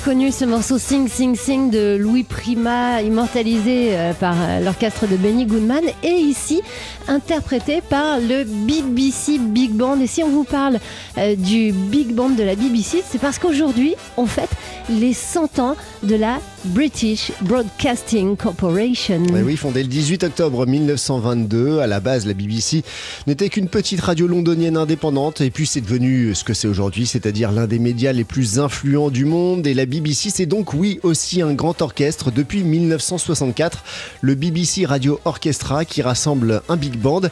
Reconnu, ce morceau Sing Sing Sing de Louis Prima, immortalisé euh, par euh, l'orchestre de Benny Goodman, et ici interprété par le BBC Big Band. Et si on vous parle euh, du Big Band de la BBC, c'est parce qu'aujourd'hui, on fête les 100 ans de la British Broadcasting Corporation. Oui, oui, fondée le 18 octobre 1922. À la base, la BBC n'était qu'une petite radio londonienne indépendante, et puis c'est devenu ce que c'est aujourd'hui, c'est-à-dire l'un des médias les plus influents du monde. Et la BBC, c'est donc, oui, aussi un grand orchestre depuis 1964, le BBC Radio Orchestra, qui rassemble un big band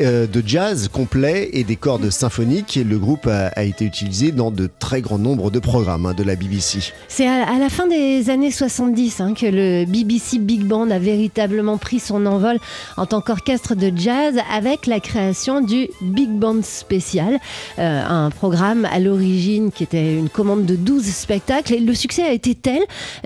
euh, de jazz complet et des cordes symphoniques. Le groupe a, a, été utilisé dans de très grands nombres de programmes hein, de la BBC. C'est à, à, la fin des années 70 hein, que le BBC Big Band a véritablement pris son envol en tant qu'orchestre de jazz avec la création du Big Band spécial, euh, un programme à l'origine qui était une commande de 12 spectacles. Et le succès a été tel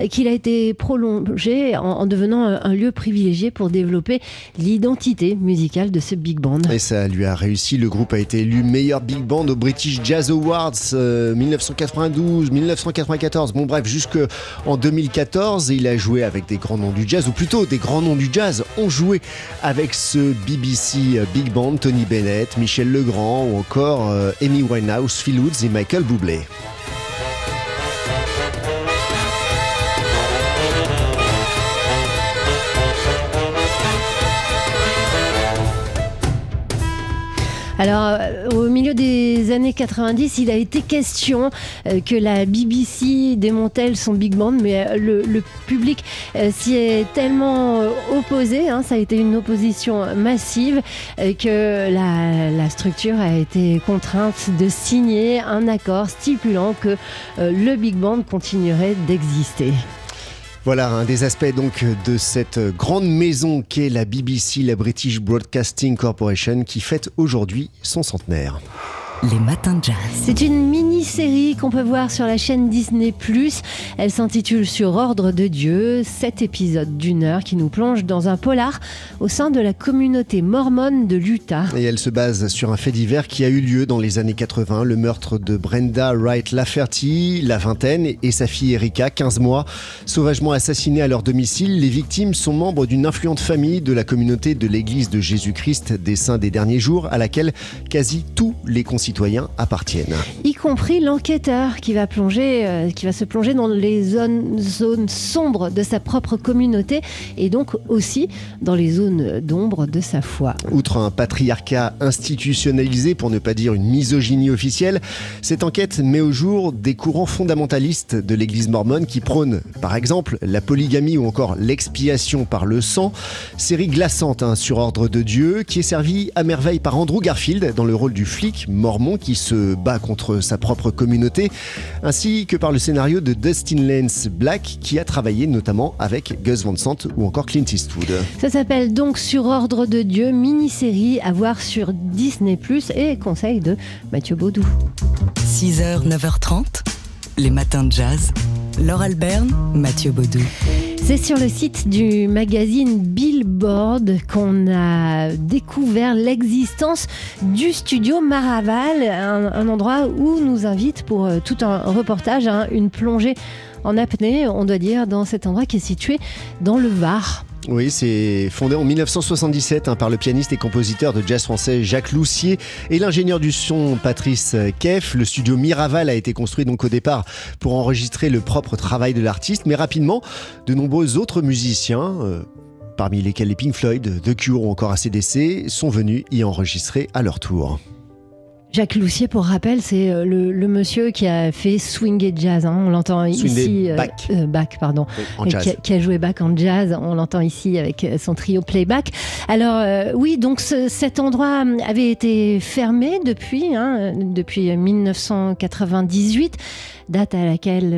qu'il a été prolongé en, en devenant un, lieu privilégié pour développer l'identité musicale de ce Big Band. Et ça lui a réussi. Le groupe a été élu meilleur Big Band au British Jazz Awards euh, 1992, 1994. Bon bref, jusqu'en 2014, il a joué avec des grands noms du jazz, ou plutôt des grands noms du jazz ont joué avec ce BBC Big Band, Tony Bennett, Michel Legrand ou encore euh, Amy Winehouse, Phil Woods et Michael Bublé. Alors, euh, au milieu des années 90, il a été question euh, que la BBC démantèle son big band, mais euh, le, public s'y est tellement opposé, hein, ça a été une opposition massive, que la, structure a été contrainte de signer un accord stipulant que le big band continuerait d'exister. Voilà un des aspects donc de cette grande maison qu'est la BBC, la British Broadcasting Corporation, qui fête aujourd'hui son centenaire. Les matins de jazz. C'est une mini-série qu'on peut voir sur la chaîne Disney+. Elle s'intitule Sur ordre de Dieu, sept épisodes d'une heure qui nous plonge dans un polar au sein de la communauté mormone de l'Utah. Et elle se base sur un fait divers qui a eu lieu dans les années 80, le meurtre de Brenda Wright Lafferty, la vingtaine, et sa fille Erika, 15 mois, sauvagement assassinés à leur domicile. Les victimes sont membres d'une influente famille de la communauté de l'Église de Jésus-Christ des Saints des Derniers Jours, à laquelle quasi tous les concitoyens appartiennent. Y compris l'enquêteur qui va plonger, euh, qui va se plonger dans les zones, zones sombres de sa propre communauté et donc aussi dans les zones d'ombre de sa foi. Outre un patriarcat institutionnalisé, pour ne pas dire une misogynie officielle, cette enquête met au jour des courants fondamentalistes de l'église mormone qui prônent, par exemple, la polygamie ou encore l'expiation par le sang. Série glaçante hein, sur ordre de Dieu qui est servie à merveille par Andrew Garfield dans le rôle du flic mormon qui se bat contre sa propre communauté, ainsi que par le scénario de Dustin Lance Black qui a travaillé notamment avec Gus Van Sant ou encore Clint Eastwood. Ça s'appelle donc Sur ordre de Dieu, mini-série à voir sur Disney ⁇ et conseil de Mathieu Baudou. 6h, 9h30, les matins de jazz. Laure Alberne, Mathieu Baudou. C'est sur le site du magazine Billboard qu'on a découvert l'existence du studio Maraval, un, endroit où nous invite pour euh, tout un reportage, hein, une plongée en apnée, on doit dire, dans cet endroit qui est situé dans le Var. Oui, c'est fondé en 1977 hein, par le pianiste et compositeur de jazz français Jacques Loussier et l'ingénieur du son Patrice Keff. Le studio Miraval a été construit donc au départ pour enregistrer le propre travail de l'artiste, mais rapidement, de nombreux autres musiciens, euh, parmi lesquels les Pink Floyd, The Cure ou encore ACDC, sont venus y enregistrer à leur tour. Jacques Loussier, pour rappel, c'est euh, le, le monsieur qui a fait swing et jazz. hein. On l'entend ici. et euh, Bach. euh, pardon. En jazz. Qui, a, qui a joué Bach en jazz. On l'entend ici avec euh, son trio playback. Alors euh, oui, donc ce- cet endroit avait été fermé depuis, hein, depuis 1998, date à laquelle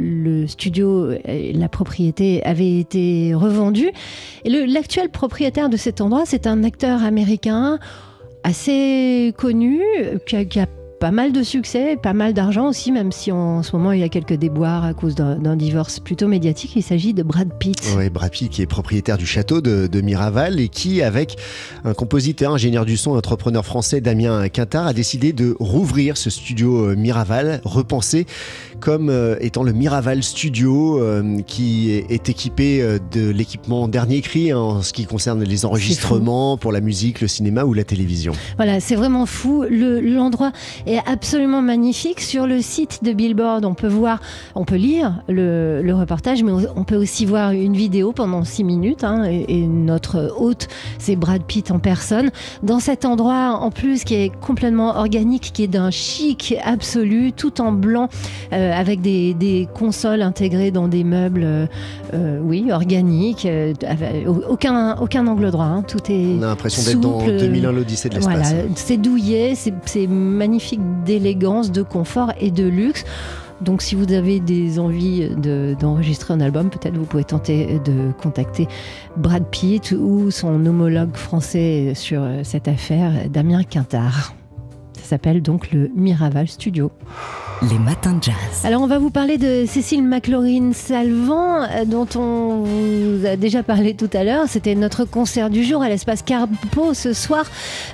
le studio, et la propriété avait été revendue. Et l'actuel propriétaire de cet endroit, c'est un acteur américain assez connu, qui a, a pas mal de succès, pas mal d'argent aussi, même si en ce moment il y a quelques déboires à cause d'un divorce plutôt médiatique. Il s'agit de Brad Pitt. Ouais, Brad Pitt qui est propriétaire du château de, de Miraval et qui, avec un compositeur, ingénieur du son, entrepreneur français Damien Quintard, a décidé de rouvrir ce studio euh, Miraval, repensé comme euh, étant le Miraval Studio, euh, qui est, est équipé euh, de l'équipement dernier cri hein, en ce qui concerne les enregistrements pour la musique, le cinéma ou la télévision. Voilà, c'est vraiment fou. Le- L'endroit est absolument magnifique. Sur le site de Billboard, on peut voir, on peut lire le, le reportage, mais on peut aussi voir une vidéo pendant six minutes. hein, et, et notre hôte, c'est Brad Pitt en personne. Dans cet endroit, en plus, qui est complètement organique, qui est d'un chic absolu, tout en blanc, euh, avec des, des consoles intégrées dans des meubles, euh, euh, oui, organiques, euh, aucun, aucun angle droit. hein, tout est On a l'impression d'être dans souple. 2001 l'Odyssée de l'espace. Voilà, c'est douillet, c'est magnifique d'élégance, de confort et de luxe. Donc si vous avez des envies de- d'enregistrer un album, peut-être vous pouvez tenter de contacter Brad Pitt ou son homologue français sur euh, cette affaire, Damien Quintard. Ça s'appelle donc le Miraval Studio. Les matins de jazz. Alors on va vous parler de Cécile McLaurin Salvant, euh, dont on vous a déjà parlé tout à l'heure. C'était notre concert du jour à l'espace Carpo ce soir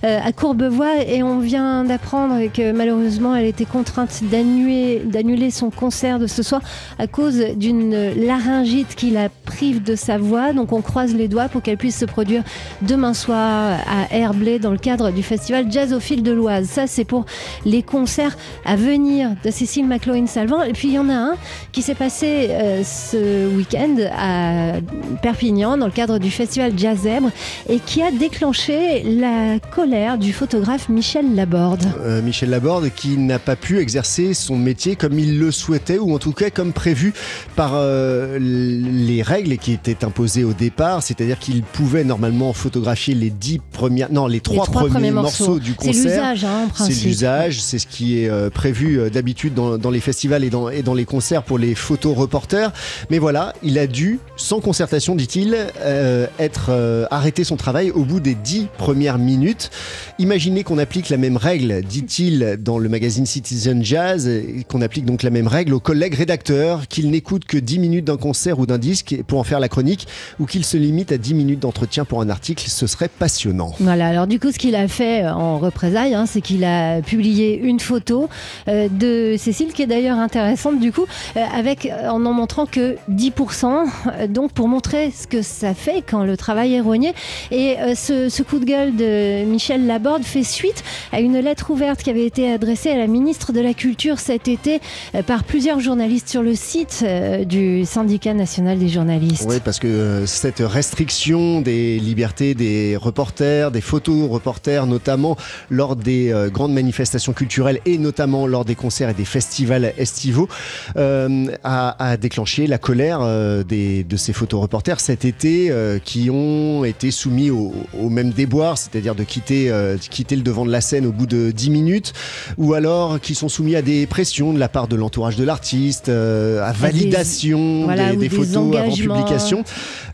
euh, à Courbevoie et on vient d'apprendre que malheureusement elle était contrainte d'annuler d'annuler son concert de ce soir à cause d'une laryngite qui la prive de sa voix. Donc on croise les doigts pour qu'elle puisse se produire demain soir à Herblay dans le cadre du festival Jazz au fil de l'Oise. Ça c'est pour les concerts à venir de Cécile McLaurin-Salvant. Et puis il y en a un qui s'est passé euh, ce week-end à Perpignan dans le cadre du festival Jazz Zèbre et qui a déclenché la colère du photographe Michel Laborde. Euh, Michel Laborde qui n'a pas pu exercer son métier comme il le souhaitait ou en tout cas comme prévu par euh, les règles qui étaient imposées au départ, c'est-à-dire qu'il pouvait normalement photographier les dix premières, non les trois, Les trois premiers morceaux. du C'est concert. l'usage, hein, en C'est l'usage, c'est ce qui est euh, prévu euh, d'habitude dans, dans les festivals et dans, et dans les concerts pour les photoreporters. Mais voilà, il a dû, sans concertation, dit-il, euh, être euh, arrêté son travail au bout des dix premières minutes. Imaginez qu'on applique la même règle, dit-il dans le magazine Citizen Jazz, qu'on applique donc la même règle aux collègues rédacteurs, qu'ils n'écoutent que 10 minutes d'un concert ou d'un disque pour en faire la chronique, ou qu'ils se limitent à 10 minutes d'entretien pour un article, ce serait passionnant. Voilà, alors du coup, ce qu'il a fait en représailles, hein, c'est qu'il a publié une photo euh, de Cécile, qui est d'ailleurs intéressante du coup, euh, avec, en en montrant que 10%, euh, donc pour montrer ce que ça fait quand le travail est rogné. Et euh, ce, ce coup de gueule de Michel Laborde fait suite à une lettre ouverte qui avait été adressée à la ministre de la Culture cet été euh, par plusieurs journalistes sur le site euh, du syndicat national des journalistes. Oui, parce que euh, cette restriction des libertés des reporters, des photos reporters, notamment lors des euh, grandes manifestations culturelles et notamment lors des concerts et des festivals estivaux, euh, a, a déclenché la colère euh, des, de ces photoreporters cet été euh, qui ont été soumis au, au même déboire, c'est-à-dire de quitter, quitter le devant de la scène au bout de 10 minutes, ou alors qui sont soumis à des pressions de la part de l'entourage de l'artiste, à validation des, ou des des photos avant publication.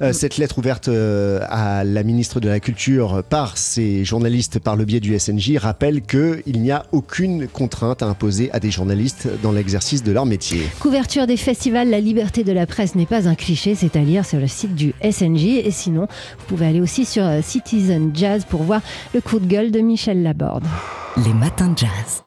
Euh, cette lettre ouverte à la ministre de la Culture par ces journalistes par le biais du SNJ rappelle qu'il n'y a aucune contrainte à imposer à des journalistes dans l'exercice de leur métier. Couverture des festivals, la liberté de la presse n'est pas un cliché, c'est à lire sur le site du SNJ. Et sinon, vous pouvez aller aussi sur euh, Citizen Jazz pour voir le coup de gueule de Michel Laborde. Les matins de jazz.